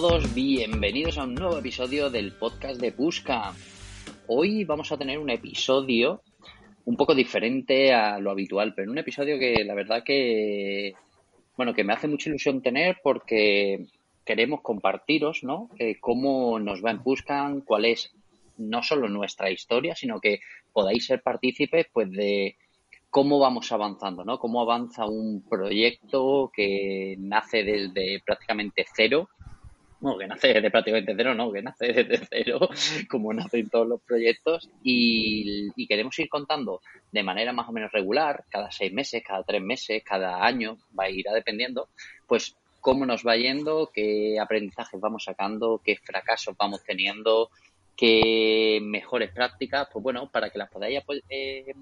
todos, bienvenidos a un nuevo episodio del podcast de Busca. Hoy vamos a tener un episodio un poco diferente a lo habitual, pero un episodio que la verdad que, bueno, que me hace mucha ilusión tener porque queremos compartiros, ¿no? Eh, cómo nos va en Buscan, cuál es no solo nuestra historia, sino que podáis ser partícipes, pues, de cómo vamos avanzando, ¿no? Cómo avanza un proyecto que nace desde prácticamente cero bueno, que nace de prácticamente cero, no, que nace desde cero, como nacen todos los proyectos, y, queremos ir contando de manera más o menos regular, cada seis meses, cada tres meses, cada año, va a ir dependiendo, pues cómo nos va yendo, qué aprendizajes vamos sacando, qué fracasos vamos teniendo, qué mejores prácticas, pues bueno, para que las podáis eh,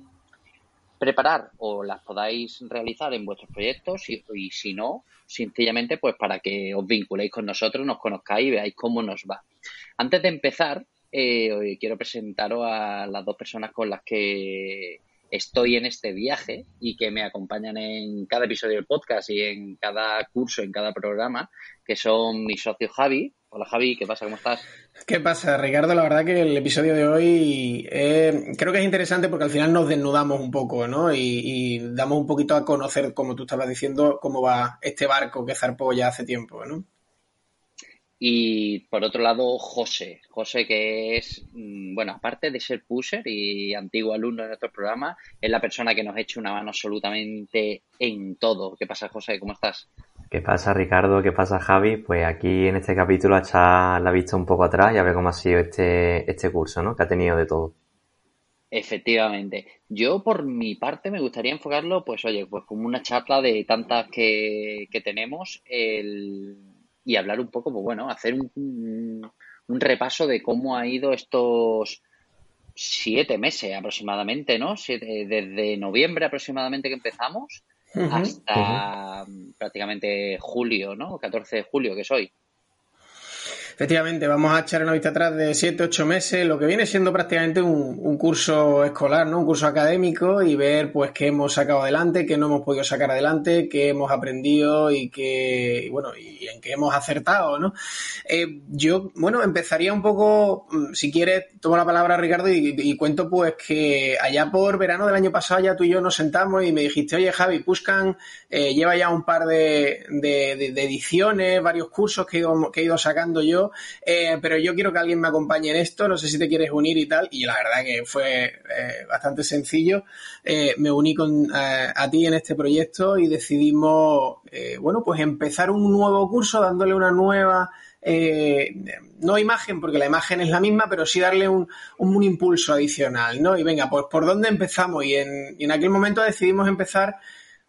preparar o las podáis realizar en vuestros proyectos y, si no, sencillamente pues para que os vinculéis con nosotros, nos conozcáis y veáis cómo nos va. Antes de empezar, eh, quiero presentaros a las dos personas con las que estoy en este viaje y que me acompañan en cada episodio del podcast y en cada curso, en cada programa, que son mi socio Javi. Hola Javi, ¿qué pasa? ¿Cómo estás? ¿Qué pasa, Ricardo? La verdad que el episodio de hoy eh, creo que es interesante porque al final nos desnudamos un poco, ¿no? Y, damos un poquito a conocer, como tú estabas diciendo, cómo va este barco que zarpó ya hace tiempo, ¿no? Y por otro lado, José. José, que es, mm, bueno, aparte de ser pusher y antiguo alumno de nuestro programa, es la persona que nos echa una mano absolutamente en todo. ¿Qué pasa, José? ¿Cómo estás? ¿Qué pasa, Ricardo? ¿Qué pasa, Javi? Pues aquí en este capítulo a echar la vista un poco atrás y a ver cómo ha sido este, este curso, ¿no? Que ha tenido de todo. Efectivamente. Yo, por mi parte, me gustaría enfocarlo, pues, oye, pues como una charla de tantas que, que tenemos, el y hablar un poco, pues bueno, hacer un, un, repaso de cómo ha ido estos siete meses aproximadamente, ¿no? desde noviembre aproximadamente que empezamos hasta prácticamente julio, ¿no? 14 de julio que soy. Efectivamente, vamos a echar una vista atrás de 7, 8 meses, lo que viene siendo prácticamente un, curso escolar, ¿no? Un curso académico y ver pues qué hemos sacado adelante, qué no hemos podido sacar adelante, qué hemos aprendido y qué, bueno, y en qué hemos acertado, ¿no? Eh, yo, bueno, empezaría un poco, mm, si quieres, tomo la palabra Ricardo y, cuento pues que allá por verano del año pasado ya tú y yo nos sentamos y me dijiste, oye Javi, Puscan eh, lleva ya un par de, ediciones, varios cursos que he ido sacando yo eh, pero yo quiero que alguien me acompañe en esto, no sé si te quieres unir y tal, y la verdad que fue eh, bastante sencillo. Eh, me uní con, a ti en este proyecto y decidimos, bueno, pues empezar un nuevo curso dándole una nueva... no imagen, porque la imagen es la misma, pero sí darle un, un, impulso adicional, ¿no? Y venga, pues ¿por dónde empezamos? Y en, y en aquel momento decidimos empezar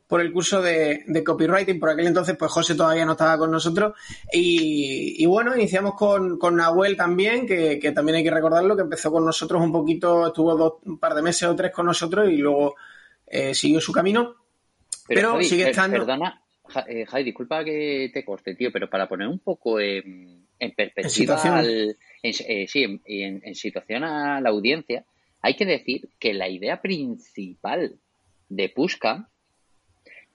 por el curso de, copywriting. Por aquel entonces, pues José todavía no estaba con nosotros. Y, bueno, iniciamos con, con Nahuel también, que, también hay que recordarlo, que empezó con nosotros un poquito, estuvo dos, un par de meses o tres con nosotros y luego eh, siguió su camino. Pero, sigue estando. Perdona, eh, Javi, disculpa que te corte, tío, pero para poner un poco en, perspectiva, eh, sí, en, en situación a la audiencia, hay que decir que la idea principal de Pushka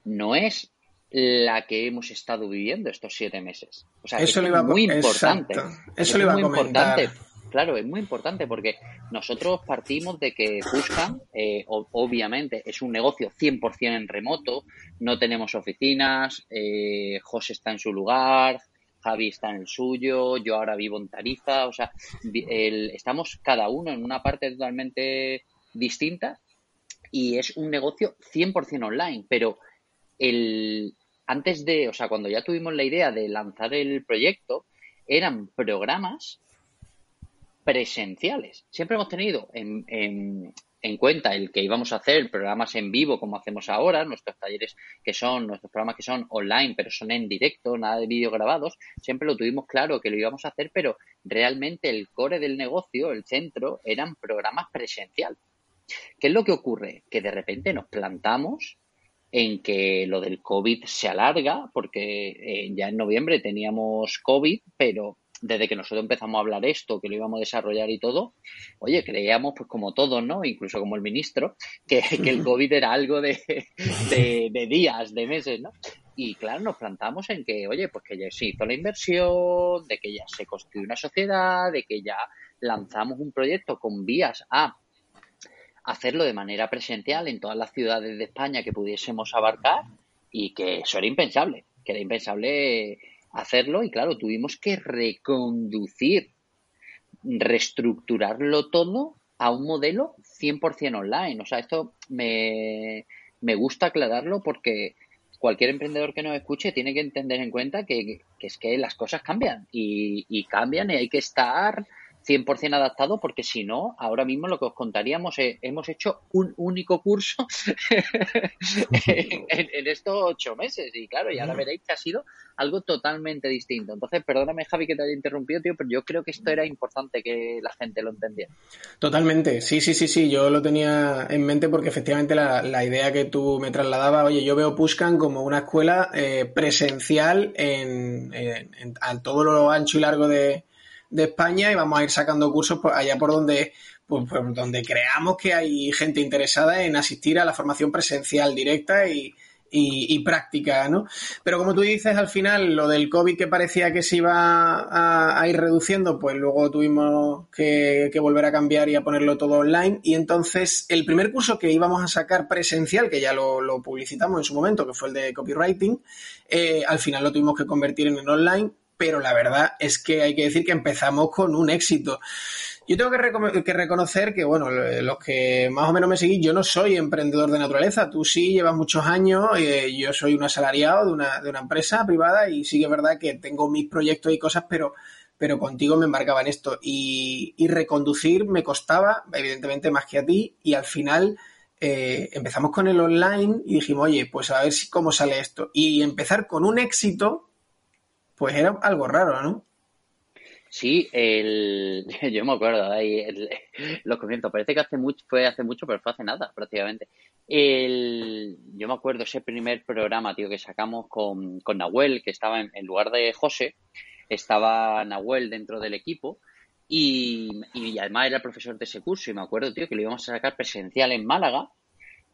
no es la que hemos estado viviendo estos siete meses. O sea, Eso es muy importante. Eso le iba muy a importante. Claro, es muy importante porque nosotros partimos de que Buscan, eh, obviamente, es un negocio 100% en remoto, no tenemos oficinas, eh, José está en su lugar, Javi está en el suyo, yo ahora vivo en Tarifa, o sea, estamos cada uno en una parte totalmente distinta y es un negocio 100% online, pero el, antes de, o sea, cuando ya tuvimos la idea de lanzar el proyecto, eran programas presenciales. Siempre hemos tenido en, en, en, cuenta el que íbamos a hacer programas en vivo como hacemos ahora, nuestros talleres que son, nuestros programas que son online, pero son en directo, nada de vídeo grabados, siempre lo tuvimos claro que lo íbamos a hacer, pero realmente el core del negocio, el centro, eran programas presenciales. ¿Qué es lo que ocurre? Que de repente nos plantamos en que lo del COVID se alarga, porque eh, ya en noviembre teníamos COVID, pero desde que nosotros empezamos a hablar esto, que lo íbamos a desarrollar y todo, oye, creíamos, pues como todos, ¿no? Incluso como el ministro, que, el COVID era algo de, de, días, de meses, ¿no? y claro, nos plantamos en que, oye, pues que ya se hizo la inversión, de que ya se construyó una sociedad, de que ya lanzamos un proyecto con vías a hacerlo de manera presencial en todas las ciudades de España que pudiésemos abarcar y que eso era impensable, que era impensable hacerlo y claro, tuvimos que reconducir, reestructurarlo todo a un modelo 100% online. O sea, esto me, me gusta aclararlo porque cualquier emprendedor que nos escuche tiene que entender en cuenta que, es que las cosas cambian y, y cambian y hay que estar 100% adaptado porque si no, ahora mismo lo que os contaríamos es, hemos hecho un único curso en, estos ocho meses y claro, y ahora veréis que ha sido algo totalmente distinto. Entonces, perdóname Javi que te haya interrumpido, tío, pero yo creo que esto era importante que la gente lo entendiera. Totalmente, sí, sí, sí, sí, yo lo tenía en mente porque efectivamente la, idea que tú me trasladabas, oye, yo veo Puscan como una escuela eh, presencial en, en, a todo lo ancho y largo de de España y vamos a ir sacando cursos allá por donde, pues, donde creamos que hay gente interesada en asistir a la formación presencial directa y, y, práctica, ¿no? Pero como tú dices, al final lo del COVID que parecía que se iba a, ir reduciendo, pues luego tuvimos que, volver a cambiar y a ponerlo todo online. Y entonces el primer curso que íbamos a sacar presencial, que ya lo, publicitamos en su momento, que fue el de copywriting, eh, al final lo tuvimos que convertir en online pero la verdad es que hay que decir que empezamos con un éxito. Yo tengo que, reconocer que, bueno, los que más o menos me seguís, yo no soy emprendedor de naturaleza. Tú sí llevas muchos años, eh, yo soy un asalariado de una, de una empresa privada y sí que es verdad que tengo mis proyectos y cosas, pero, pero contigo me embarcaba en esto. Y, reconducir me costaba, evidentemente, más que a ti, y al final eh, empezamos con el online y dijimos, oye, pues a ver si cómo sale esto. Y empezar con un éxito pues era algo raro, ¿no? Sí, el, yo me acuerdo, ahí los comienzos, parece que hace mucho, fue hace mucho, pero fue hace nada prácticamente. El, yo me acuerdo ese primer programa, tío, que sacamos con, con Nahuel, que estaba en, lugar de José, estaba Nahuel dentro del equipo y, y, además era el profesor de ese curso y me acuerdo, tío, que lo íbamos a sacar presencial en Málaga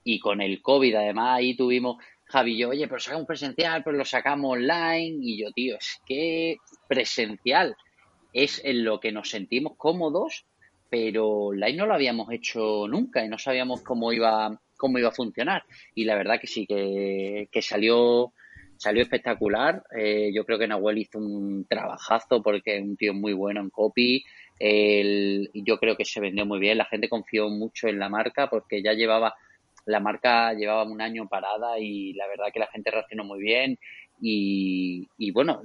y con el COVID además ahí tuvimos, Javi yo, oye, pero sacamos presencial, pero lo sacamos online. Y yo, tío, es que presencial es en lo que nos sentimos cómodos, pero online no lo habíamos hecho nunca y no sabíamos cómo iba, cómo iba a funcionar. Y la verdad que sí, que, salió, salió espectacular. Eh, yo creo que Nahuel hizo un trabajazo porque es un tío muy bueno en copy. El, yo creo que se vendió muy bien. La gente confió mucho en la marca porque ya llevaba la marca llevaba un año parada y la verdad que la gente reaccionó muy bien y, bueno,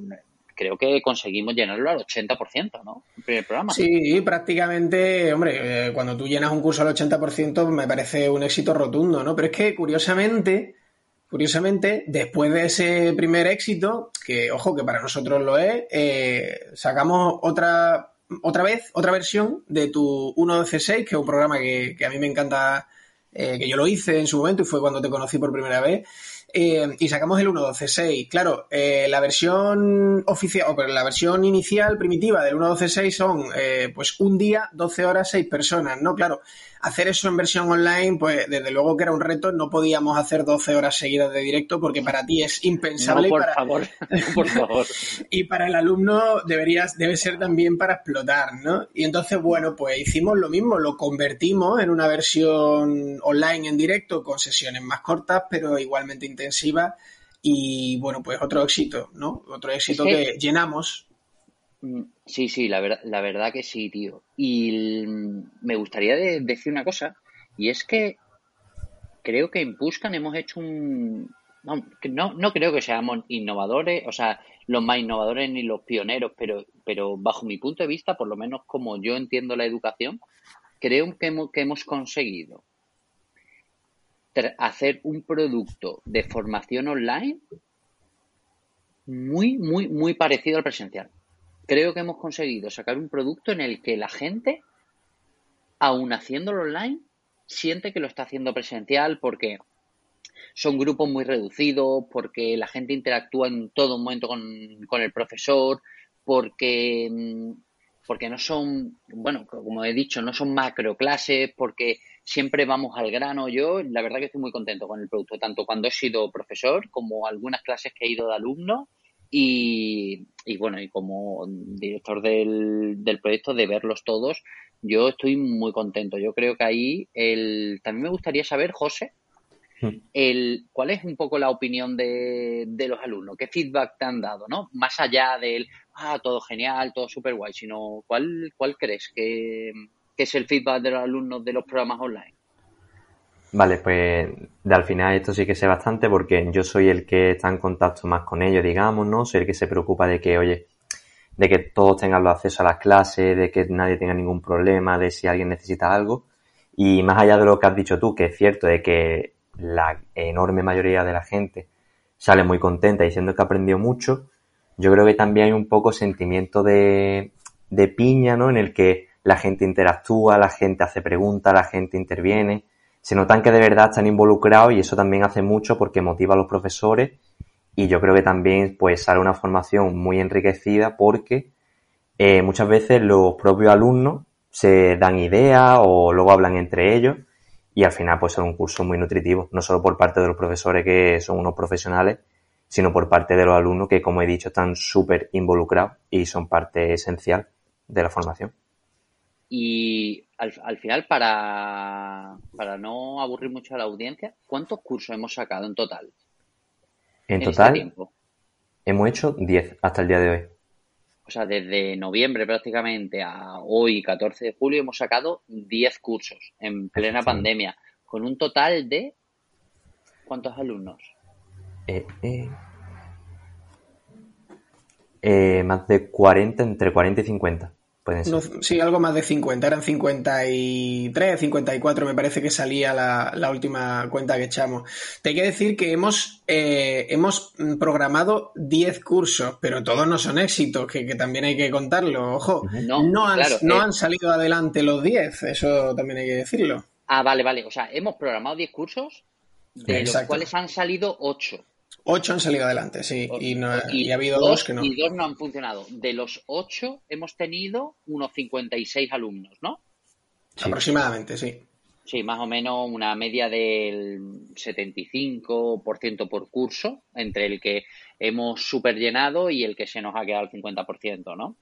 creo que conseguimos llenarlo al 80%, ¿no? El primer programa. Sí, prácticamente, hombre, eh, cuando tú llenas un curso al 80% me parece un éxito rotundo, ¿no? Pero es que curiosamente, curiosamente, después de ese primer éxito, que ojo que para nosotros lo es, eh, sacamos otra otra vez, otra versión de tu 1.12.6, que es un programa que, que a mí me encanta eh, que yo lo hice en su momento y fue cuando te conocí por primera vez. Eh, y sacamos el 1.12.6. Claro, eh, la versión oficial, o la versión inicial primitiva del 1.12.6 son pues un día, 12 horas, 6 personas, ¿no? Claro, hacer eso en versión online, pues desde luego que era un reto, no podíamos hacer 12 horas seguidas de directo porque para ti es impensable. por favor, por favor. y para el alumno deberías, debe ser también para explotar, ¿no? Y entonces, bueno, pues hicimos lo mismo, lo convertimos en una versión online en directo con sesiones más cortas, pero igualmente intensivas. Y bueno, pues otro éxito, ¿no? Otro éxito que llenamos sí, sí, la, verdad, la verdad que sí, tío. Y me gustaría decir una cosa, y es que creo que en Puscan hemos hecho un... No, no, creo que seamos innovadores, o sea, los más innovadores ni los pioneros, pero, pero bajo mi punto de vista, por lo menos como yo entiendo la educación, creo que hemos, que hemos conseguido hacer un producto de formación online muy, muy, muy parecido al presencial creo que hemos conseguido sacar un producto en el que la gente, aun haciéndolo online, siente que lo está haciendo presencial porque son grupos muy reducidos, porque la gente interactúa en todo momento con, el profesor, porque mm, porque no son, bueno, como he dicho, no son macro clases, porque siempre vamos al grano. Yo, la verdad que estoy muy contento con el producto, tanto cuando he sido profesor como algunas clases que he ido de alumno y, bueno, y como director del, del proyecto, de verlos todos, yo estoy muy contento. Yo creo que ahí el, también me gustaría saber, José, hmm. el, ¿cuál es un poco la opinión de, de, los alumnos? ¿Qué feedback te han dado? ¿no? Más allá del, ah, todo genial, todo súper guay, sino ¿cuál, cuál crees que, es el feedback de los alumnos de los programas online? Vale, pues al final esto sí que sé bastante porque yo soy el que está en contacto más con ellos, digamos, ¿no? Soy el que se preocupa de que, oye, de que todos tengan acceso a las clases, de que nadie tenga ningún problema, de si alguien necesita algo. Y más allá de lo que has dicho tú, que es cierto de que la enorme mayoría de la gente sale muy contenta diciendo que ha aprendido mucho, yo creo que también hay un poco sentimiento de, de piña, ¿no? En el que la gente interactúa, la gente hace preguntas, la gente interviene. Se notan que de verdad están involucrados y eso también hace mucho porque motiva a los profesores y yo creo que también pues sale una formación muy enriquecida porque eh, muchas veces los propios alumnos se dan ideas o luego hablan entre ellos y al final pues es un curso muy nutritivo, no solo por parte de los profesores que son unos profesionales, sino por parte de los alumnos que como he dicho están súper involucrados y son parte esencial de la formación. Y al, final, para, para no aburrir mucho a la audiencia, ¿cuántos cursos hemos sacado en total? En, este total, hemos hecho 10 hasta el día de hoy. O sea, desde noviembre prácticamente a hoy, 14 de julio, hemos sacado 10 cursos en plena pandemia, con un total de... ¿Cuántos alumnos? Eh, eh, eh, más de 40, entre 40 y 50 sí, algo más de 50, eran 53, 54 me parece que salía la, última cuenta que echamos. Te hay que decir que hemos, eh, hemos programado 10 cursos, pero todos no son éxitos, que, también hay que contarlo, ojo. No, han, no eh. han salido adelante los 10, eso también hay que decirlo. Ah, vale, vale, o sea, hemos programado 10 cursos, de los cuales han salido 8. Ocho han salido adelante, sí, y, ha habido dos, que no. Y dos no han funcionado. De los ocho hemos tenido unos 56 alumnos, ¿no? Aproximadamente, sí. Sí, más o menos una media del 75% por curso, entre el que hemos super llenado y el que se nos ha quedado al 50%, ¿no?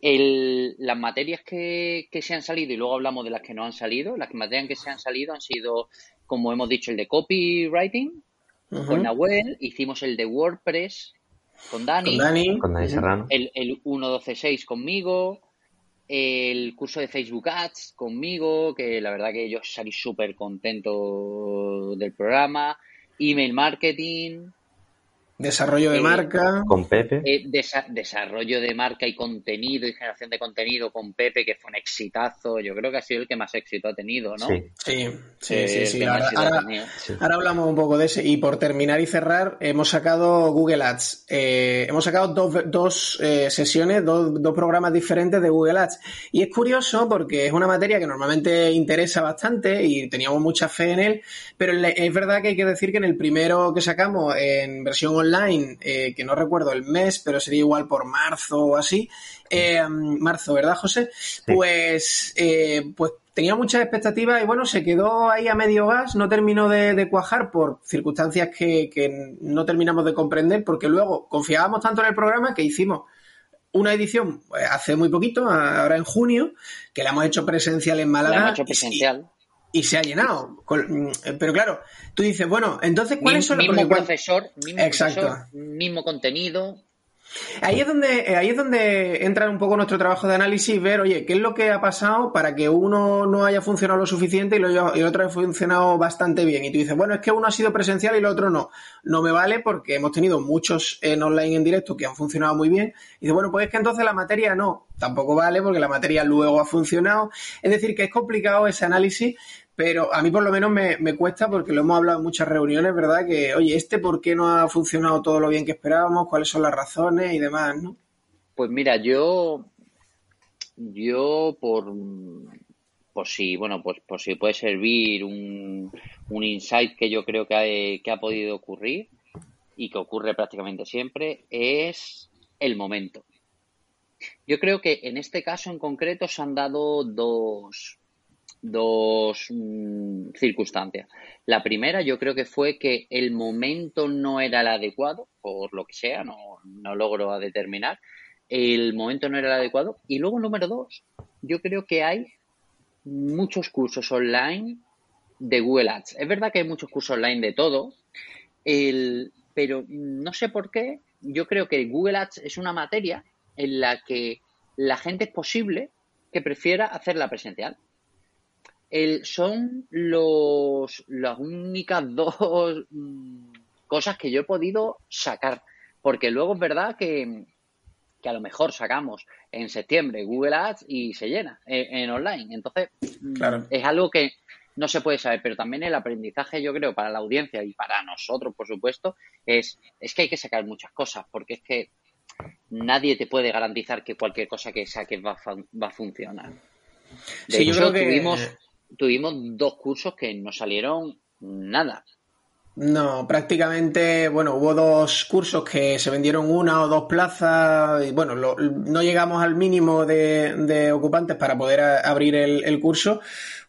El, las materias que, que, se han salido, y luego hablamos de las que no han salido, las materias que se han salido han sido, como hemos dicho, el de copywriting, con Nahuel, hicimos el de WordPress con Dani, con Dani, Serrano. el, el 1.12.6 conmigo, el curso de Facebook Ads conmigo, que la verdad que yo salí súper contento del programa, email marketing, Desarrollo de eh, marca. Con Pepe. Eh, desarrollo de marca y contenido y generación de contenido con Pepe, que fue un exitazo. Yo creo que ha sido el que más éxito ha tenido, ¿no? Sí, sí, sí. sí, Ahora, hablamos un poco de ese. Y por terminar y cerrar, hemos sacado Google Ads. Eh, hemos sacado dos, dos sesiones, dos, dos programas diferentes de Google Ads. Y es curioso porque es una materia que normalmente interesa bastante y teníamos mucha fe en él, pero es verdad que hay que decir que en el primero que sacamos en versión online, online, eh, que no recuerdo el mes, pero sería igual por marzo o así, eh, marzo, ¿verdad, José? Pues, eh, pues tenía muchas expectativas y bueno, se quedó ahí a medio gas, no terminó de, cuajar por circunstancias que, que, no terminamos de comprender, porque luego confiábamos tanto en el programa que hicimos una edición hace muy poquito, ahora en junio, que la hemos hecho presencial en Málaga. La hemos hecho presencial y se ha llenado. Mm, pero claro, tú dices, bueno, entonces, ¿cuáles son los mismo profesor, mismo Exacto. mismo contenido, Ahí es donde, eh, ahí es donde entra un poco nuestro trabajo de análisis, ver, oye, qué es lo que ha pasado para que uno no haya funcionado lo suficiente y, lo, el otro haya funcionado bastante bien. Y tú dices, bueno, es que uno ha sido presencial y el otro no. No me vale porque hemos tenido muchos en online en directo que han funcionado muy bien. Y dices, bueno, pues es que entonces la materia no. Tampoco vale porque la materia luego ha funcionado. Es decir, que es complicado ese análisis, pero a mí por lo menos me, cuesta porque lo hemos hablado en muchas reuniones, ¿verdad? Que, oye, este por qué no ha funcionado todo lo bien que esperábamos, cuáles son las razones y demás, ¿no? Pues mira, yo, yo por, por si, bueno, pues por si puede servir un, un insight que yo creo que ha, que ha podido ocurrir y que ocurre prácticamente siempre, es el momento. Yo creo que en este caso en concreto se han dado dos, dos mm, circunstancias. La primera yo creo que fue que el momento no era el adecuado, por lo que sea, no, no logro determinar, el momento no era el adecuado. Y luego, número dos, yo creo que hay muchos cursos online de Google Ads. Es verdad que hay muchos cursos online de todo, el, pero no sé por qué, yo creo que Google Ads es una materia en la que la gente es posible que prefiera hacerla presencial. El, son los, las únicas dos mm, cosas que yo he podido sacar. Porque luego es verdad que, que a lo mejor sacamos en septiembre Google Ads y se llena en, online. Entonces, mm, es algo que no se puede saber, pero también el aprendizaje, yo creo, para la audiencia y para nosotros, por supuesto, es, es que hay que sacar muchas cosas, porque es que nadie te puede garantizar que cualquier cosa que saques va, va a funcionar. De hecho, tuvimos, tuvimos dos cursos que no salieron nada. No, prácticamente, bueno, hubo dos cursos que se vendieron una o dos plazas y bueno, no llegamos al mínimo de, ocupantes para poder abrir el, curso.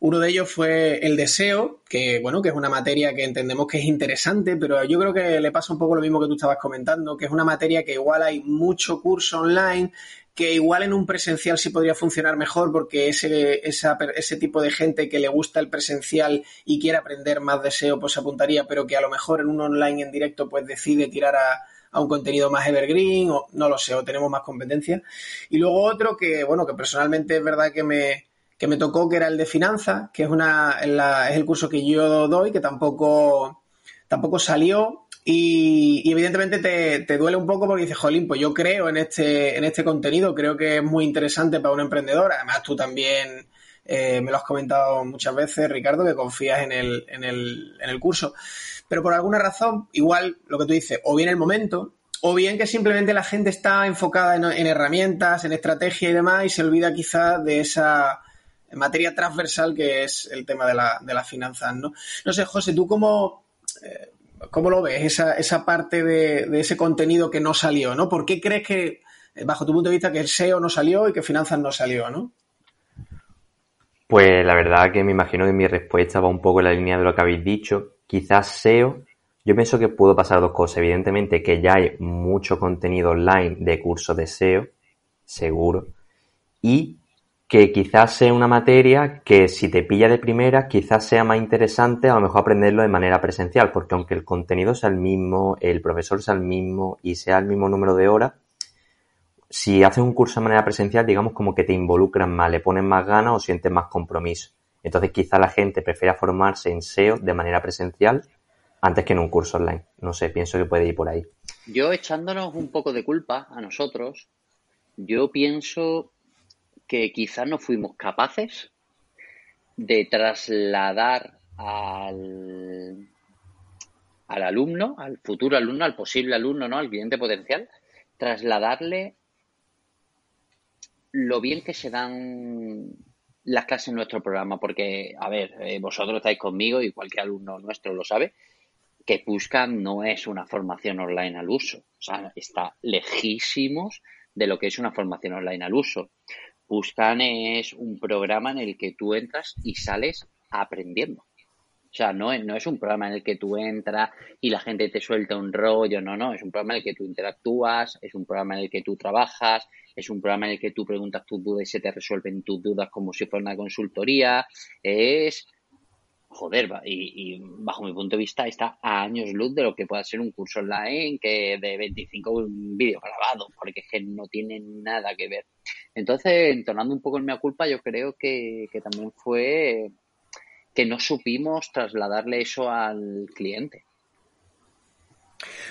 Uno de ellos fue el deseo, que bueno, que es una materia que entendemos que es interesante, pero yo creo que le pasa un poco lo mismo que tú estabas comentando, que es una materia que igual hay mucho curso online, que igual en un presencial sí podría funcionar mejor porque ese, ese tipo de gente que le gusta el presencial y quiere aprender más deseo, pues apuntaría, pero que a lo mejor en un online en directo pues decide tirar a, un contenido más evergreen o no lo sé, o tenemos más competencia. Y luego otro que, bueno, que personalmente es verdad que me, que me tocó, que era el de finanzas, que es, una, es el curso que yo doy, que tampoco, tampoco salió y, evidentemente te, duele un poco porque dices, jolín, pues yo creo en este, en este contenido, creo que es muy interesante para un emprendedor. Además, tú también eh, me lo has comentado muchas veces, Ricardo, que confías en el, en, el, en el curso. Pero por alguna razón, igual lo que tú dices, o bien el momento, o bien que simplemente la gente está enfocada en, herramientas, en estrategia y demás, y se olvida quizás de esa materia transversal que es el tema de, la, de las finanzas, ¿no? No sé, José, tú cómo, eh, ¿Cómo lo ves, esa, esa parte de, ese contenido que no salió? ¿no? ¿Por qué crees que, bajo tu punto de vista, que el SEO no salió y que finanzas no salió? ¿no? Pues la verdad que me imagino que mi respuesta va un poco en la línea de lo que habéis dicho. Quizás SEO, yo pienso que pudo pasar dos cosas. Evidentemente que ya hay mucho contenido online de cursos de SEO, seguro. Y que quizás sea una materia que si te pilla de primera, quizás sea más interesante a lo mejor aprenderlo de manera presencial, porque aunque el contenido sea el mismo, el profesor sea el mismo y sea el mismo número de horas, si haces un curso de manera presencial, digamos como que te involucran más, le ponen más ganas o sientes más compromiso. Entonces quizás la gente prefiera formarse en SEO de manera presencial antes que en un curso online. No sé, pienso que puede ir por ahí. Yo echándonos un poco de culpa a nosotros, yo pienso que quizás no fuimos capaces de trasladar al, al alumno, al futuro alumno, al posible alumno, ¿no? Al cliente potencial, trasladarle lo bien que se dan las clases en nuestro programa, porque, a ver, eh, vosotros estáis conmigo y cualquier alumno nuestro lo sabe, que buscan no es una formación online al uso, o sea, está lejísimos de lo que es una formación online al uso. Buscan es un programa en el que tú entras y sales aprendiendo. O sea, no, no es un programa en el que tú entras y la gente te suelta un rollo, no, no, es un programa en el que tú interactúas, es un programa en el que tú trabajas, es un programa en el que tú preguntas tus dudas y se te resuelven tus dudas como si fuera una consultoría, es joder, y, y, bajo mi punto de vista está a años luz de lo que pueda ser un curso online que de 25 vídeos grabados, porque es que no tiene nada que ver. Entonces, entonando un poco en mi culpa, yo creo que, que también fue que no supimos trasladarle eso al cliente.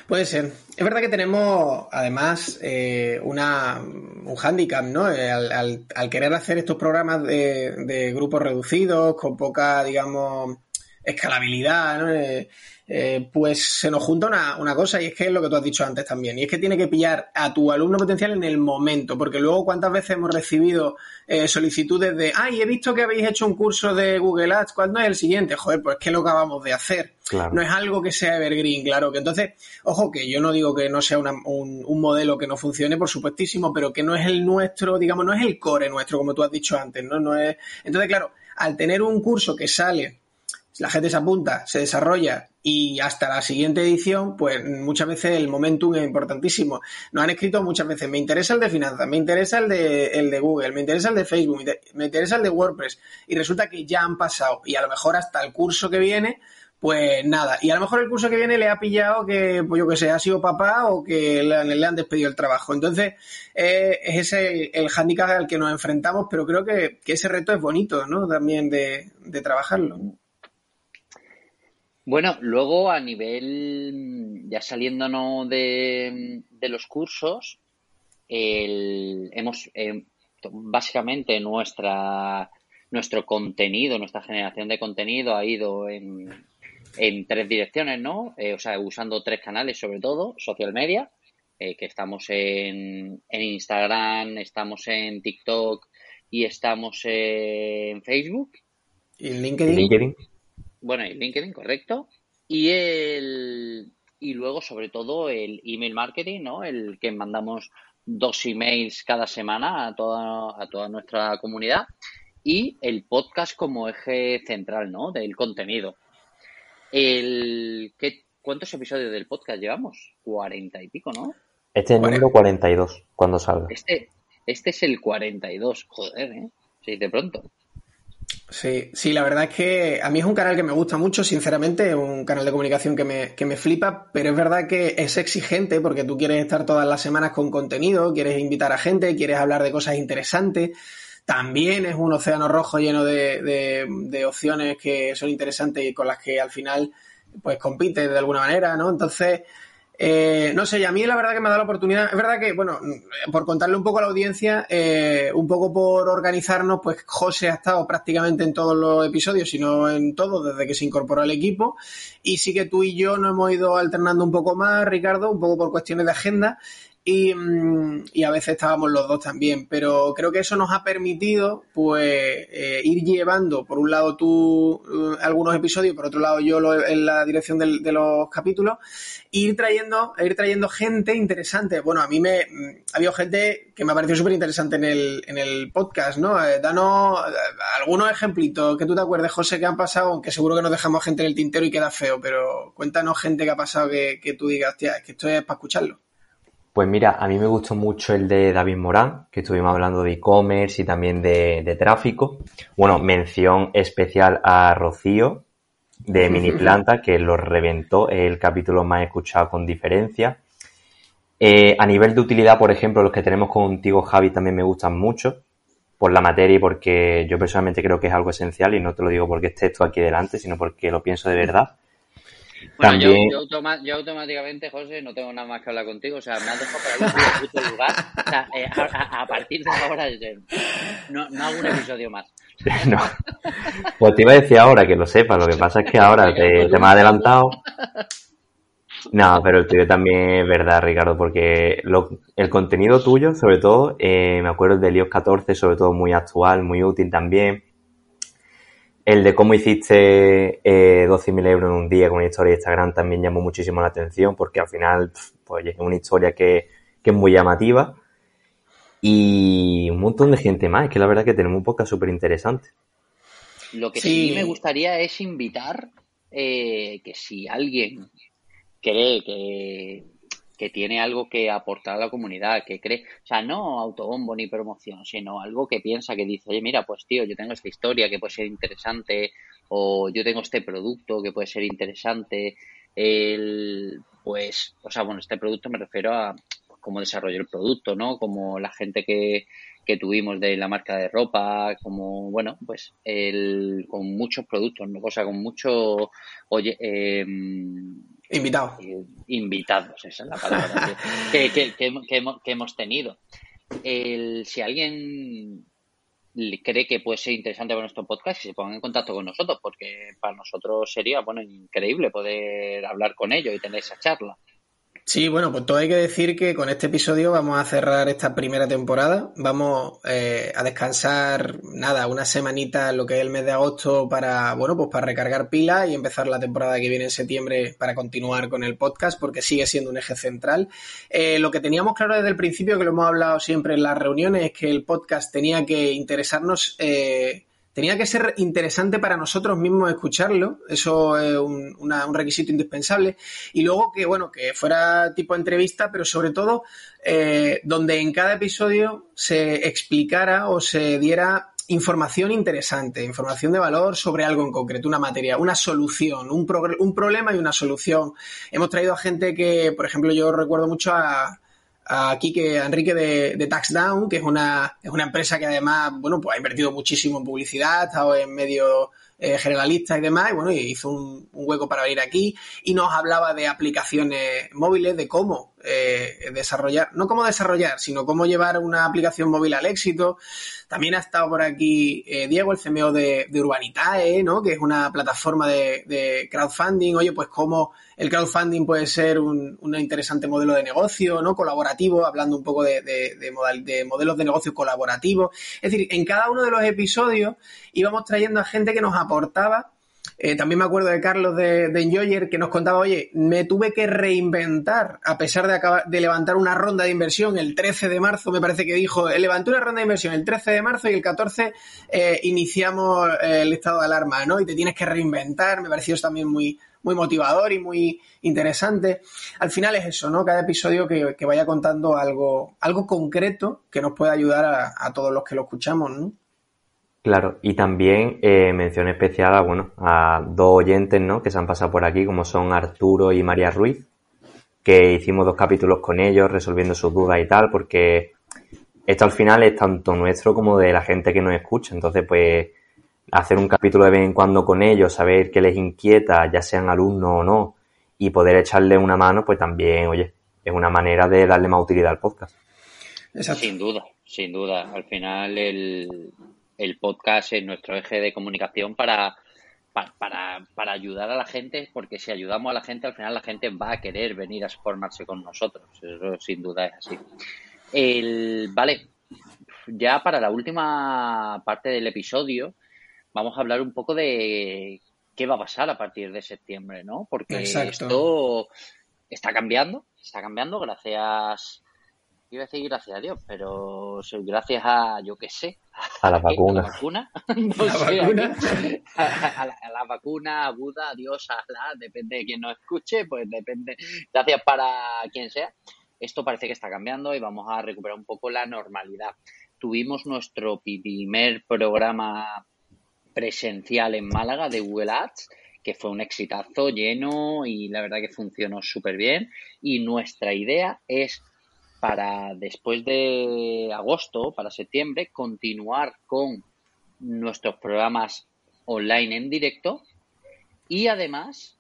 Puede ser. Es verdad que tenemos, además, eh, una, un hándicap, ¿no? Eh, al, querer hacer estos programas de, grupos reducidos, con poca, digamos, escalabilidad, ¿no? Eh, eh, pues se nos junta una, cosa y es que es lo que tú has dicho antes también, y es que tiene que pillar a tu alumno potencial en el momento, porque luego cuántas veces hemos recibido eh, solicitudes de, ay, he visto que habéis hecho un curso de Google Ads, ¿cuándo es el siguiente? Joder, pues que lo acabamos de hacer. No es algo que sea evergreen, claro, que entonces, ojo, que yo no digo que no sea un, un modelo que no funcione, por supuestísimo, pero que no es el nuestro, digamos, no es el core nuestro, como tú has dicho antes, ¿no? no es... Entonces, claro, al tener un curso que sale la gente se apunta, se desarrolla y hasta la siguiente edición, pues muchas veces el momentum es importantísimo. Nos han escrito muchas veces, me interesa el de finanzas, me interesa el de, el de Google, me interesa el de Facebook, me interesa el de WordPress y resulta que ya han pasado y a lo mejor hasta el curso que viene, pues nada. Y a lo mejor el curso que viene le ha pillado que, pues yo que sé, ha sido papá o que le, han despedido el trabajo. Entonces, eh, es ese el, hándicap al que nos enfrentamos, pero creo que, ese reto es bonito, ¿no? También de, de trabajarlo. Bueno, luego a nivel, ya saliéndonos de, los cursos, hemos, eh, básicamente nuestra, nuestro contenido, nuestra generación de contenido ha ido en, tres direcciones, ¿no? Eh, o sea, usando tres canales sobre todo, social media, eh, que estamos en, en Instagram, estamos en TikTok y estamos en Facebook. ¿Y en LinkedIn? Bueno, y LinkedIn, correcto. Y el y luego, sobre todo, el email marketing, ¿no? El que mandamos dos emails cada semana a toda, a toda nuestra comunidad. Y el podcast como eje central, ¿no? Del contenido. El, ¿qué, ¿Cuántos episodios del podcast llevamos? Cuarenta y pico, ¿no? Este es el número 42, cuando salga. Este, este es el 42, joder, ¿eh? Sí, de pronto. Sí, sí, la verdad es que a mí es un canal que me gusta mucho, sinceramente, un canal de comunicación que me, que me flipa, pero es verdad que es exigente porque tú quieres estar todas las semanas con contenido, quieres invitar a gente, quieres hablar de cosas interesantes. También es un océano rojo lleno de, de, de opciones que son interesantes y con las que al final pues compites de alguna manera, ¿no? Entonces, eh, no sé, y a mí la verdad que me ha dado la oportunidad. Es verdad que, bueno, por contarle un poco a la audiencia, eh, un poco por organizarnos, pues José ha estado prácticamente en todos los episodios, sino en todos, desde que se incorporó al equipo. Y sí que tú y yo nos hemos ido alternando un poco más, Ricardo, un poco por cuestiones de agenda. Mm, y, a veces estábamos los dos también, pero creo que eso nos ha permitido pues eh, ir llevando, por un lado tú eh, algunos episodios, por otro lado yo en la dirección de los capítulos, ir trayendo, ir trayendo gente interesante. Bueno, a mí me mm, ha habido gente que me ha parecido súper interesante en el, en el podcast, ¿no? Eh, danos algunos ejemplitos que tú te acuerdes, José, que han pasado, aunque seguro que nos dejamos gente en el tintero y queda feo, pero cuéntanos gente que ha pasado que, que tú digas, tía, es que esto es para escucharlo. Pues mira, a mí me gustó mucho el de David Morán, que estuvimos hablando de e-commerce y también de, tráfico. Bueno, mención especial a Rocío de Mini Planta, que lo reventó, es el capítulo más escuchado con diferencia. Eh, a nivel de utilidad, por ejemplo, los que tenemos contigo, Javi, también me gustan mucho por la materia y porque yo personalmente creo que es algo esencial y no te lo digo porque esté esto aquí delante, sino porque lo pienso de verdad. Bueno, yo, automáticamente, José, no tengo nada más que hablar contigo. O sea, me has dejado para un puto lugar. O sea, eh, a, partir de ahora no, no hago un episodio más. No. Pues te iba a decir ahora que lo sepas. Lo que pasa es que ahora te, me ha adelantado. No, pero el tuyo también es verdad, Ricardo, porque el contenido tuyo, sobre todo, eh, me acuerdo del iOS 14, sobre todo muy actual, muy útil también. El de cómo hiciste eh, 12.000 euros en un día con una historia de Instagram también llamó muchísimo la atención porque al final pues, es una historia que, es muy llamativa y un montón de gente más. Es que la verdad que tenemos un podcast súper interesante. Lo que sí. me gustaría es invitar eh, que si alguien cree que que tiene algo que aportar a la comunidad, que cree, o sea, no autobombo ni promoción, sino algo que piensa, que dice, oye, mira, pues tío, yo tengo esta historia que puede ser interesante, o yo tengo este producto que puede ser interesante, el, pues, o sea, bueno, este producto me refiero a cómo desarrolló el producto, ¿no? Como la gente que, que tuvimos de la marca de ropa, como, bueno, pues el, con muchos productos, ¿no? O sea, con mucho, oye, eh, Invitados. invitados, esa es la palabra que, hemos, tenido. El, si alguien cree que puede ser interesante para nuestro podcast se pongan en contacto con nosotros, porque para nosotros sería bueno increíble poder hablar con ellos y tener esa charla. Sí, bueno, pues todo hay que decir que con este episodio vamos a cerrar esta primera temporada. Vamos eh, a descansar, nada, una semanita lo que es el mes de agosto para, bueno, pues para recargar pilas y empezar la temporada que viene en septiembre para continuar con el podcast porque sigue siendo un eje central. Eh, lo que teníamos claro desde el principio, que lo hemos hablado siempre en las reuniones, es que el podcast tenía que interesarnos eh, tenía que ser interesante para nosotros mismos escucharlo, eso es un, requisito indispensable, y luego que, bueno, que fuera tipo entrevista, pero sobre todo eh, donde en cada episodio se explicara o se diera información interesante, información de valor sobre algo en concreto, una materia, una solución, un, un problema y una solución. Hemos traído a gente que, por ejemplo, yo recuerdo mucho a aquí que Enrique de, de Taxdown, que es una, es una empresa que además, bueno, pues ha invertido muchísimo en publicidad, ha estado en medios eh, generalistas y demás, y bueno, hizo un, un, hueco para venir aquí. Y nos hablaba de aplicaciones móviles, de cómo eh, desarrollar, no cómo desarrollar, sino cómo llevar una aplicación móvil al éxito. También ha estado por aquí eh, Diego, el CMO de, de, Urbanitae, ¿no? Que es una plataforma de, de crowdfunding. Oye, pues cómo el crowdfunding puede ser un, interesante modelo de negocio, ¿no? Colaborativo, hablando un poco de, de, modelos de negocio colaborativos. Es decir, en cada uno de los episodios íbamos trayendo a gente que nos aportaba eh, también me acuerdo de Carlos de, de, Enjoyer que nos contaba, oye, me tuve que reinventar a pesar de, acabar, de levantar una ronda de inversión el 13 de marzo, me parece que dijo, eh, levanté una ronda de inversión el 13 de marzo y el 14 eh, iniciamos el estado de alarma, ¿no? Y te tienes que reinventar, me pareció también muy, muy motivador y muy interesante. Al final es eso, ¿no? Cada episodio que, vaya contando algo, algo concreto que nos pueda ayudar a, a todos los que lo escuchamos, ¿no? Claro, y también eh, mención especial a, bueno, a dos oyentes, ¿no? Que se han pasado por aquí, como son Arturo y María Ruiz, que hicimos dos capítulos con ellos resolviendo sus dudas y tal, porque esto al final es tanto nuestro como de la gente que nos escucha. Entonces, pues, hacer un capítulo de vez en cuando con ellos, saber qué les inquieta, ya sean alumnos o no, y poder echarle una mano, pues también, oye, es una manera de darle más utilidad al podcast. Sin duda, sin duda. Al final el, el podcast es nuestro eje de comunicación para, para, para, ayudar a la gente, porque si ayudamos a la gente, al final la gente va a querer venir a formarse con nosotros. Eso sin duda es así. El, vale, ya para la última parte del episodio, vamos a hablar un poco de qué va a pasar a partir de septiembre, ¿no? Porque esto está cambiando, está cambiando gracias iba a decir gracias a Dios, pero gracias a, yo qué sé, a la vacuna. A la vacuna, no ¿La sé, vacuna? A, la, vacuna, a Buda, a Dios, a la, depende de quién nos escuche, pues depende, gracias para quien sea. Esto parece que está cambiando y vamos a recuperar un poco la normalidad. Tuvimos nuestro primer programa presencial en Málaga de Google Ads, que fue un exitazo lleno y la verdad que funcionó súper bien. Y nuestra idea es para después de agosto, para septiembre, continuar con nuestros programas online en directo y además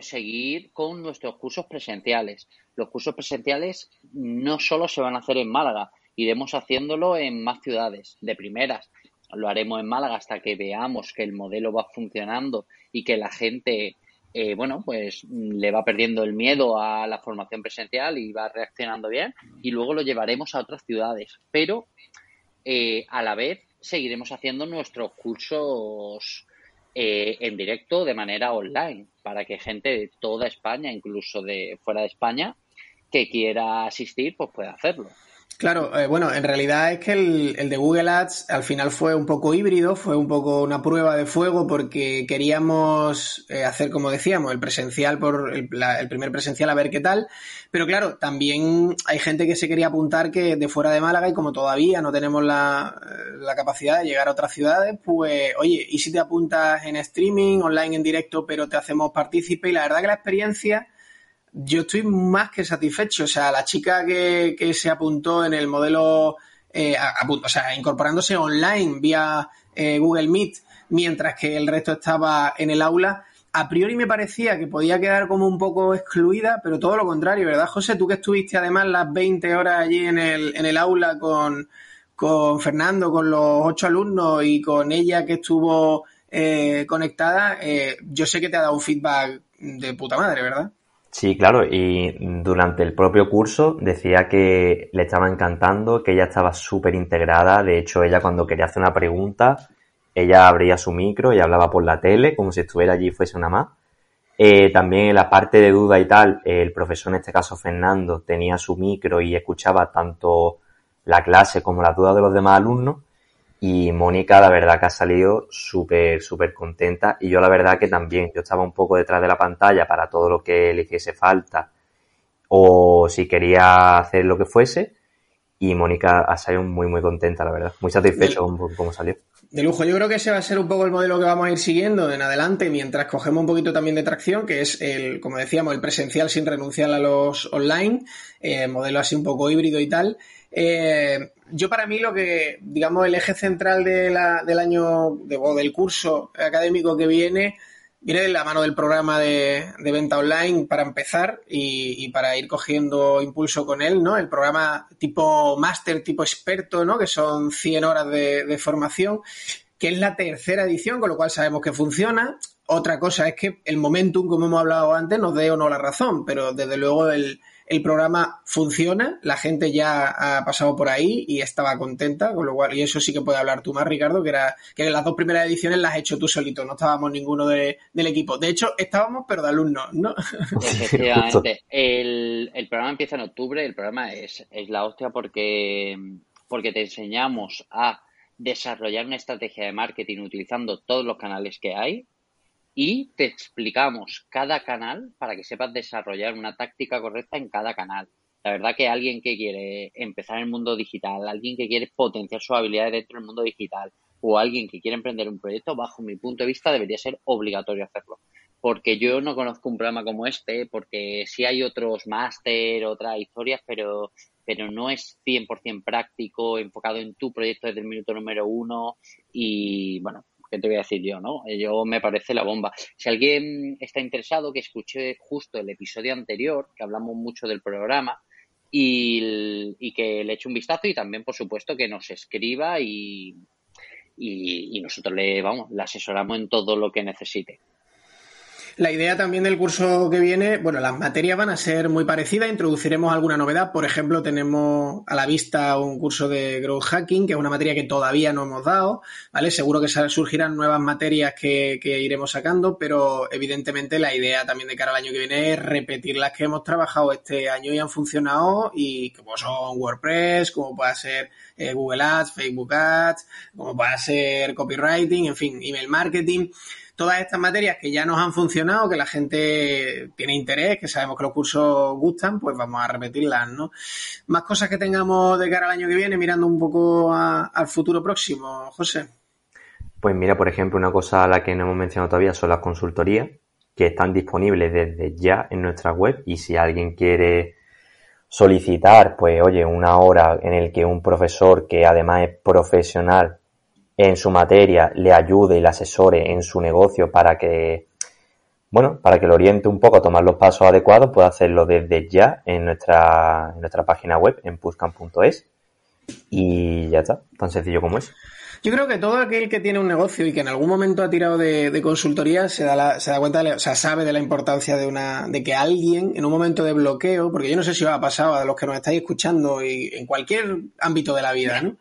seguir con nuestros cursos presenciales. Los cursos presenciales no solo se van a hacer en Málaga, iremos haciéndolo en más ciudades de primeras. Lo haremos en Málaga hasta que veamos que el modelo va funcionando y que la gente eh, bueno, pues mm, le va perdiendo el miedo a la formación presencial y va reaccionando bien y luego lo llevaremos a otras ciudades. Pero eh, a la vez seguiremos haciendo nuestros cursos eh, en directo de manera online para que gente de toda España, incluso de fuera de España, que quiera asistir, pues pueda hacerlo. Claro, eh, bueno, en realidad es que el, de Google Ads al final fue un poco híbrido, fue un poco una prueba de fuego porque queríamos eh, hacer, como decíamos, el presencial por el, primer presencial a ver qué tal, pero claro, también hay gente que se quería apuntar que de fuera de Málaga y como todavía no tenemos la, la capacidad de llegar a otras ciudades, pues oye, ¿y si te apuntas en streaming, online en directo, pero te hacemos partícipe? Y la verdad que la experiencia yo estoy más que satisfecho. O sea, la chica que, se apuntó en el modelo, eh, o sea, incorporándose online vía eh, Google Meet, mientras que el resto estaba en el aula, a priori me parecía que podía quedar como un poco excluida, pero todo lo contrario, ¿verdad, José? Tú que estuviste además las 20 horas allí en el, en el aula con, con Fernando, con los ocho alumnos y con ella que estuvo eh, conectada, eh, yo sé que te ha dado un feedback de puta madre, ¿verdad? Sí, claro, y durante el propio curso decía que le estaba encantando, que ella estaba súper integrada, de hecho ella cuando quería hacer una pregunta, ella abría su micro y hablaba por la tele como si estuviera allí y fuese una más. Eh, también en la parte de duda y tal, el profesor, en este caso Fernando, tenía su micro y escuchaba tanto la clase como las dudas de los demás alumnos. Y Mónica, la verdad que ha salido súper, súper contenta. Y yo la verdad que también, yo estaba un poco detrás de la pantalla para todo lo que le hiciese falta o si quería hacer lo que fuese. Y Mónica ha salido muy, muy contenta, la verdad. Muy satisfecho con cómo salió. De lujo, yo creo que ese va a ser un poco el modelo que vamos a ir siguiendo en adelante mientras cogemos un poquito también de tracción, que es el, como decíamos, el presencial sin renunciar a los online, eh, modelo así un poco híbrido y tal. Eh, yo para mí lo que, digamos, el eje central de la, del año o del curso académico que viene, viene de la mano del programa de, venta online para empezar y, para ir cogiendo impulso con él, ¿no? El programa tipo máster, tipo experto, ¿no? Que son 100 horas de, de formación, que es la tercera edición, con lo cual sabemos que funciona. Otra cosa es que el momentum, como hemos hablado antes, nos dé o no la razón, pero desde luego el, el programa funciona, la gente ya ha pasado por ahí y estaba contenta, con lo cual, y eso sí que puede hablar tú más, Ricardo, que era que las dos primeras ediciones las has hecho tú solito, no estábamos ninguno del equipo. De hecho, estábamos, pero de alumnos, ¿no? Efectivamente. El, el programa empieza en octubre, el programa es, es la hostia porque, porque te enseñamos a desarrollar una estrategia de marketing utilizando todos los canales que hay, y te explicamos cada canal para que sepas desarrollar una táctica correcta en cada canal. La verdad que alguien que quiere empezar en el mundo digital, alguien que quiere potenciar sus habilidades dentro del mundo digital o alguien que quiere emprender un proyecto, bajo mi punto de vista debería ser obligatorio hacerlo. Porque yo no conozco un programa como este, porque sí hay otros máster, otras historias, pero, pero no es 100% práctico, enfocado en tu proyecto desde el minuto número uno y bueno, ¿qué te voy a decir yo, no? Yo me parece la bomba. Si alguien está interesado, que escuche justo el episodio anterior, que hablamos mucho del programa, y, que le eche un vistazo y también, por supuesto, que nos escriba y, y, nosotros le, vamos, le asesoramos en todo lo que necesite. La idea también del curso que viene, bueno, las materias van a ser muy parecidas, introduciremos alguna novedad. Por ejemplo, tenemos a la vista un curso de growth hacking, que es una materia que todavía no hemos dado, ¿vale? Seguro que surgirán nuevas materias que, iremos sacando, pero evidentemente la idea también de cara al año que viene es repetir las que hemos trabajado este año y han funcionado y como son WordPress, como pueda ser eh, Google Ads, Facebook Ads, como pueda ser copywriting, en fin, email marketing todas estas materias que ya nos han funcionado, que la gente tiene interés, que sabemos que los cursos gustan, pues vamos a repetirlas, ¿no? Más cosas que tengamos de cara al año que viene, mirando un poco al futuro próximo, José. Pues mira, por ejemplo, una cosa a la que no hemos mencionado todavía son las consultorías, que están disponibles desde ya en nuestra web y si alguien quiere solicitar, pues oye, una hora en el que un profesor que además es profesional en su materia le ayude y le asesore en su negocio para que, bueno, para que lo oriente un poco a tomar los pasos adecuados, puede hacerlo desde ya en nuestra, en nuestra página web, en puscan.es. Y ya está, tan sencillo como es. Yo creo que todo aquel que tiene un negocio y que en algún momento ha tirado de, consultoría se da, se da cuenta, o sea, sabe de la importancia de una, de que alguien en un momento de bloqueo, porque yo no sé si os ha pasado a los que nos estáis escuchando y en cualquier ámbito de la vida, ¿no?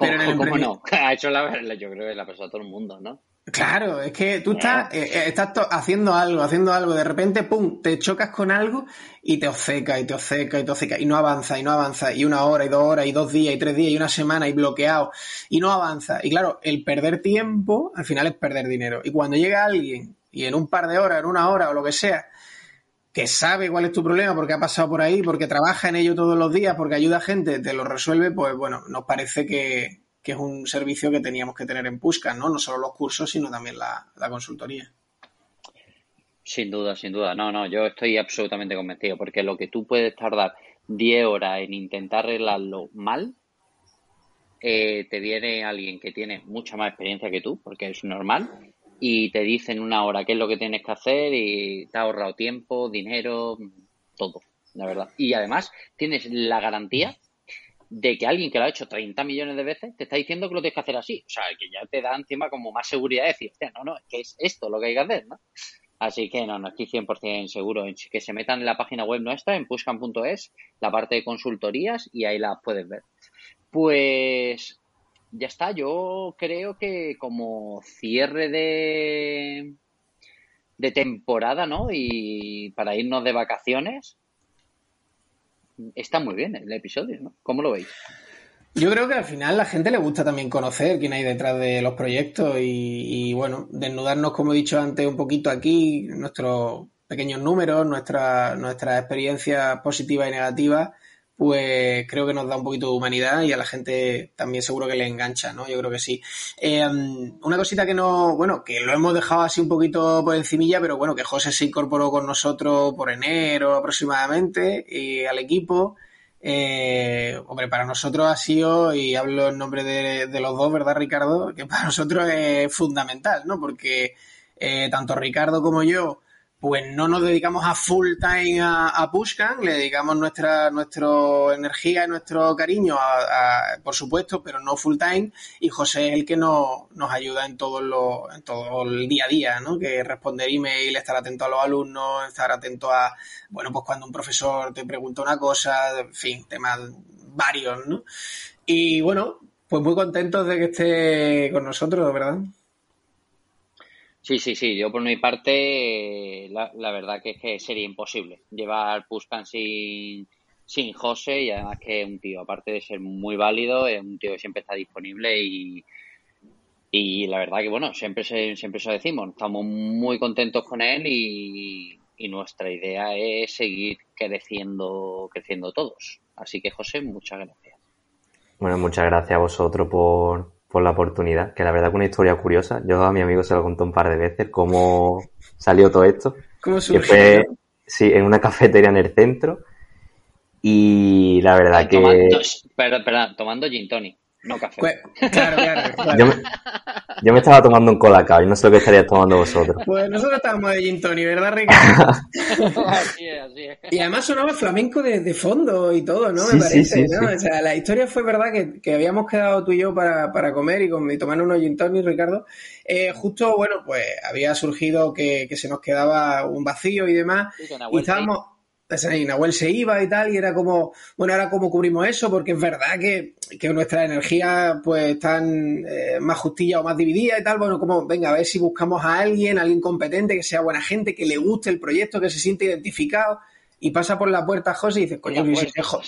¿Cómo, no? Ha hecho la, yo creo que la pasado a todo el mundo, ¿no? Claro, es que tú estás, eh, eh, estás haciendo algo, haciendo algo, de repente, pum, te chocas con algo y te obceca, y te obceca, y te obceca, y no avanza, y no avanza, y una hora, y dos horas, y dos días, y tres días, y una semana, y bloqueado, y no avanza. Y claro, el perder tiempo, al final es perder dinero. Y cuando llega alguien, y en un par de horas, en una hora, o lo que sea, que sabe cuál es tu problema, porque ha pasado por ahí, porque trabaja en ello todos los días, porque ayuda a gente, te lo resuelve, pues bueno, nos parece que, es un servicio que teníamos que tener en Puscan, ¿no? No solo los cursos, sino también la, consultoría. Sin duda, sin duda. No, no, yo estoy absolutamente convencido, porque lo que tú puedes tardar 10 horas en intentar arreglarlo mal, eh, te viene alguien que tiene mucha más experiencia que tú, porque es normal, y te dicen una hora qué es lo que tienes que hacer y te ha ahorrado tiempo, dinero, todo, la verdad. Y además tienes la garantía de que alguien que lo ha hecho 30 millones de veces te está diciendo que lo tienes que hacer así. O sea, que ya te da encima como más seguridad de decir, no, no, es que es esto lo que hay que hacer, ¿no? Así que no, no estoy 100% seguro. Que se metan en la página web nuestra, en pushcam.es, la parte de consultorías, y ahí las puedes ver. Pues ya está. Yo creo que como cierre de, temporada, ¿no? Y para irnos de vacaciones, está muy bien el episodio, ¿no? ¿Cómo lo veis? Yo creo que al final la gente le gusta también conocer quién hay detrás de los proyectos y, bueno, desnudarnos, como he dicho antes, un poquito aquí, nuestros pequeños números, nuestras nuestra experiencias positivas y negativas, pues creo que nos da un poquito de humanidad y a la gente también seguro que le engancha, ¿no? Yo creo que sí. Eh, una cosita que no, bueno, que lo hemos dejado así un poquito por encimilla, pero bueno, que José se incorporó con nosotros por enero aproximadamente y al equipo. Eh, hombre, para nosotros ha sido, y hablo en nombre de, los dos, ¿verdad, Ricardo? Que para nosotros es fundamental, ¿no? Porque eh, tanto Ricardo como yo, pues no nos dedicamos a full time a, a le dedicamos nuestra, nuestra energía y nuestro cariño, a, por supuesto, pero no full time, y José es el que nos, nos ayuda en todo, lo, en todo el día a día, ¿no? Que responder email, estar atento a los alumnos, estar atento a, bueno, pues cuando un profesor te pregunta una cosa, en fin, temas varios, ¿no? Y bueno, pues muy contentos de que esté con nosotros, ¿verdad? Sí, sí, sí. Yo por mi parte, la, verdad que es que sería imposible llevar Puscan sin, sin José y además que es un tío, aparte de ser muy válido, es un tío que siempre está disponible y, y la verdad que bueno, siempre se, siempre eso decimos, estamos muy contentos con él y, y nuestra idea es seguir creciendo, creciendo todos. Así que José, muchas gracias. Bueno, muchas gracias a vosotros por, por la oportunidad, que la verdad que una historia curiosa. Yo a mi amigo se lo conté un par de veces cómo salió todo esto. ¿Cómo que fue, sí, en una cafetería en el centro. Y la verdad que... Tomando, perdón, perdón, tomando gin tonic. No café. Pues, claro, claro. claro. Yo, me, yo, me, estaba tomando un colacao y no sé lo que estarías tomando vosotros. Pues nosotros estábamos de gin tonic, ¿verdad, Ricardo? así es, así es. Y además sonaba flamenco de, de fondo y todo, ¿no? Me parece, sí, sí, ¿no? sí. O sea, la historia fue verdad que, que habíamos quedado tú y yo para, para comer y, con, y tomar unos gin tonic, Ricardo. Eh, justo, bueno, pues había surgido que, que se nos quedaba un vacío y demás. Y estábamos, y Nahuel se iba y tal, y era como, bueno, ahora cómo cubrimos eso, porque es verdad que, que nuestras energías pues están eh, más justillas o más divididas y tal, bueno, como, venga, a ver si buscamos a alguien, alguien competente, que sea buena gente, que le guste el proyecto, que se siente identificado, y pasa por la puerta José y dices, coño, pero si ese, Jo-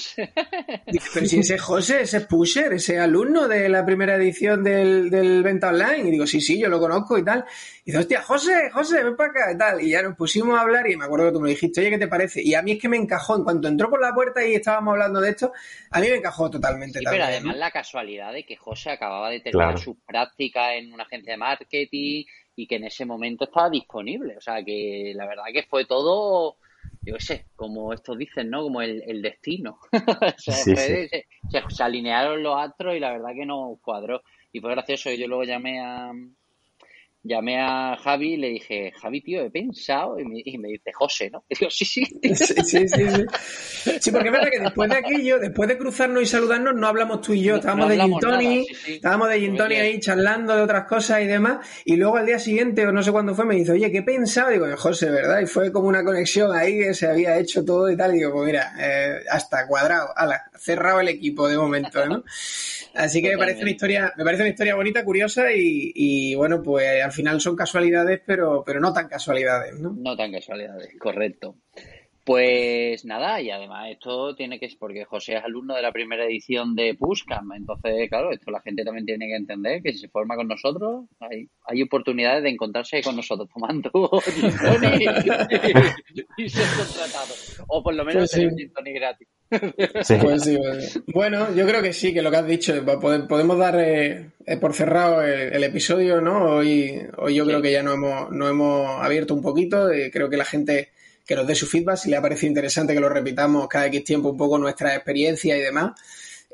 Dice, pero si ese es José, ese es Pusher, ese alumno de la primera edición del, del Venta Online. Y digo, sí, sí, yo lo conozco y tal. Y dice, hostia, José, José, ven para acá y tal. Y ya nos pusimos a hablar y me acuerdo que tú me dijiste, oye, ¿qué te parece? Y a mí es que me encajó, en cuanto entró por la puerta y estábamos hablando de esto, a mí me encajó totalmente Sí, pero además la casualidad de que José acababa de terminar Claro. su práctica en una agencia de marketing y que en ese momento estaba disponible. O sea, que la verdad que fue todo, yo qué sé, como estos dicen, ¿no? Como el, el destino. o sea, Sí, fue- Se, se- se alinearon los astros y la verdad que no cuadró. Y fue gracioso. Yo luego llamé a, llamé a Javi y le dije, Javi, tío, he pensado. Y me, y me dice, José, ¿no? Y digo, sí, sí. Sí, sí, sí, sí. Sí, porque es verdad que después de aquello, después de cruzarnos y saludarnos, no hablamos tú y yo. Estábamos no de gin hablamos nada, tonic, sí, sí. estábamos de gin Muy tonic bien. ahí charlando de otras cosas y demás. Y luego al día siguiente, o no sé cuándo fue, me dice, oye, ¿qué he pensado? Digo, José, ¿verdad? Y fue como una conexión ahí que se había hecho todo y tal. Y digo, pues mira, eh, hasta cuadrado, ala, cerrado el equipo de momento, ¿no? Así que me parece una historia, me parece una historia bonita, curiosa y, y bueno, pues al final son casualidades, pero, pero no tan casualidades, ¿no? No tan casualidades, correcto. Pues nada, y además esto tiene que, porque José es alumno de la primera edición de Pushcam, entonces, claro, esto la gente también tiene que entender que si se forma con nosotros, hay, hay oportunidades de encontrarse con nosotros tomando tonic y, y ser contratado. O por lo menos Pues sí. tener tonic gratis. Sí. Pues sí, pues sí. Bueno, yo creo que sí, que lo que has dicho, eh, pode- podemos dar eh, eh, por cerrado el, el episodio, ¿no? Hoy, hoy yo Sí. creo que ya nos hemos, nos hemos abierto un poquito, eh, creo que la gente que nos dé su feedback, si le ha parecido interesante que lo repitamos cada X tiempo un poco nuestra experiencia y demás.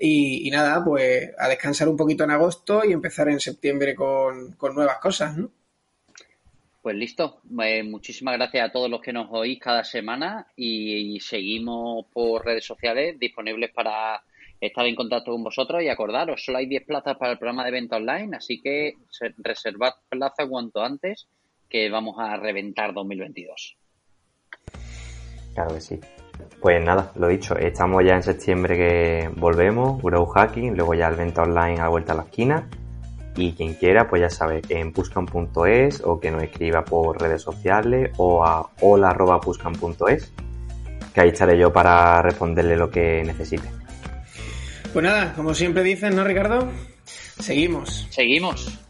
Y, y nada, pues a descansar un poquito en agosto y empezar en septiembre con, con nuevas cosas, ¿no? Pues listo. Eh, muchísimas gracias a todos los que nos oís cada semana y, seguimos por redes sociales disponibles para estar en contacto con vosotros y acordaros, solo hay 10 plazas para el programa de venta online, así que reservad plaza cuanto antes que vamos a reventar 2022. Claro que sí. Pues nada, lo dicho, estamos ya en septiembre que volvemos, Grow luego ya el venta online a vuelta a la esquina. Y quien quiera, pues ya sabe, en puscan.es o que nos escriba por redes sociales o a hola.puscan.es, que ahí estaré yo para responderle lo que necesite. Pues nada, como siempre dicen, ¿no, Ricardo? Seguimos. Seguimos.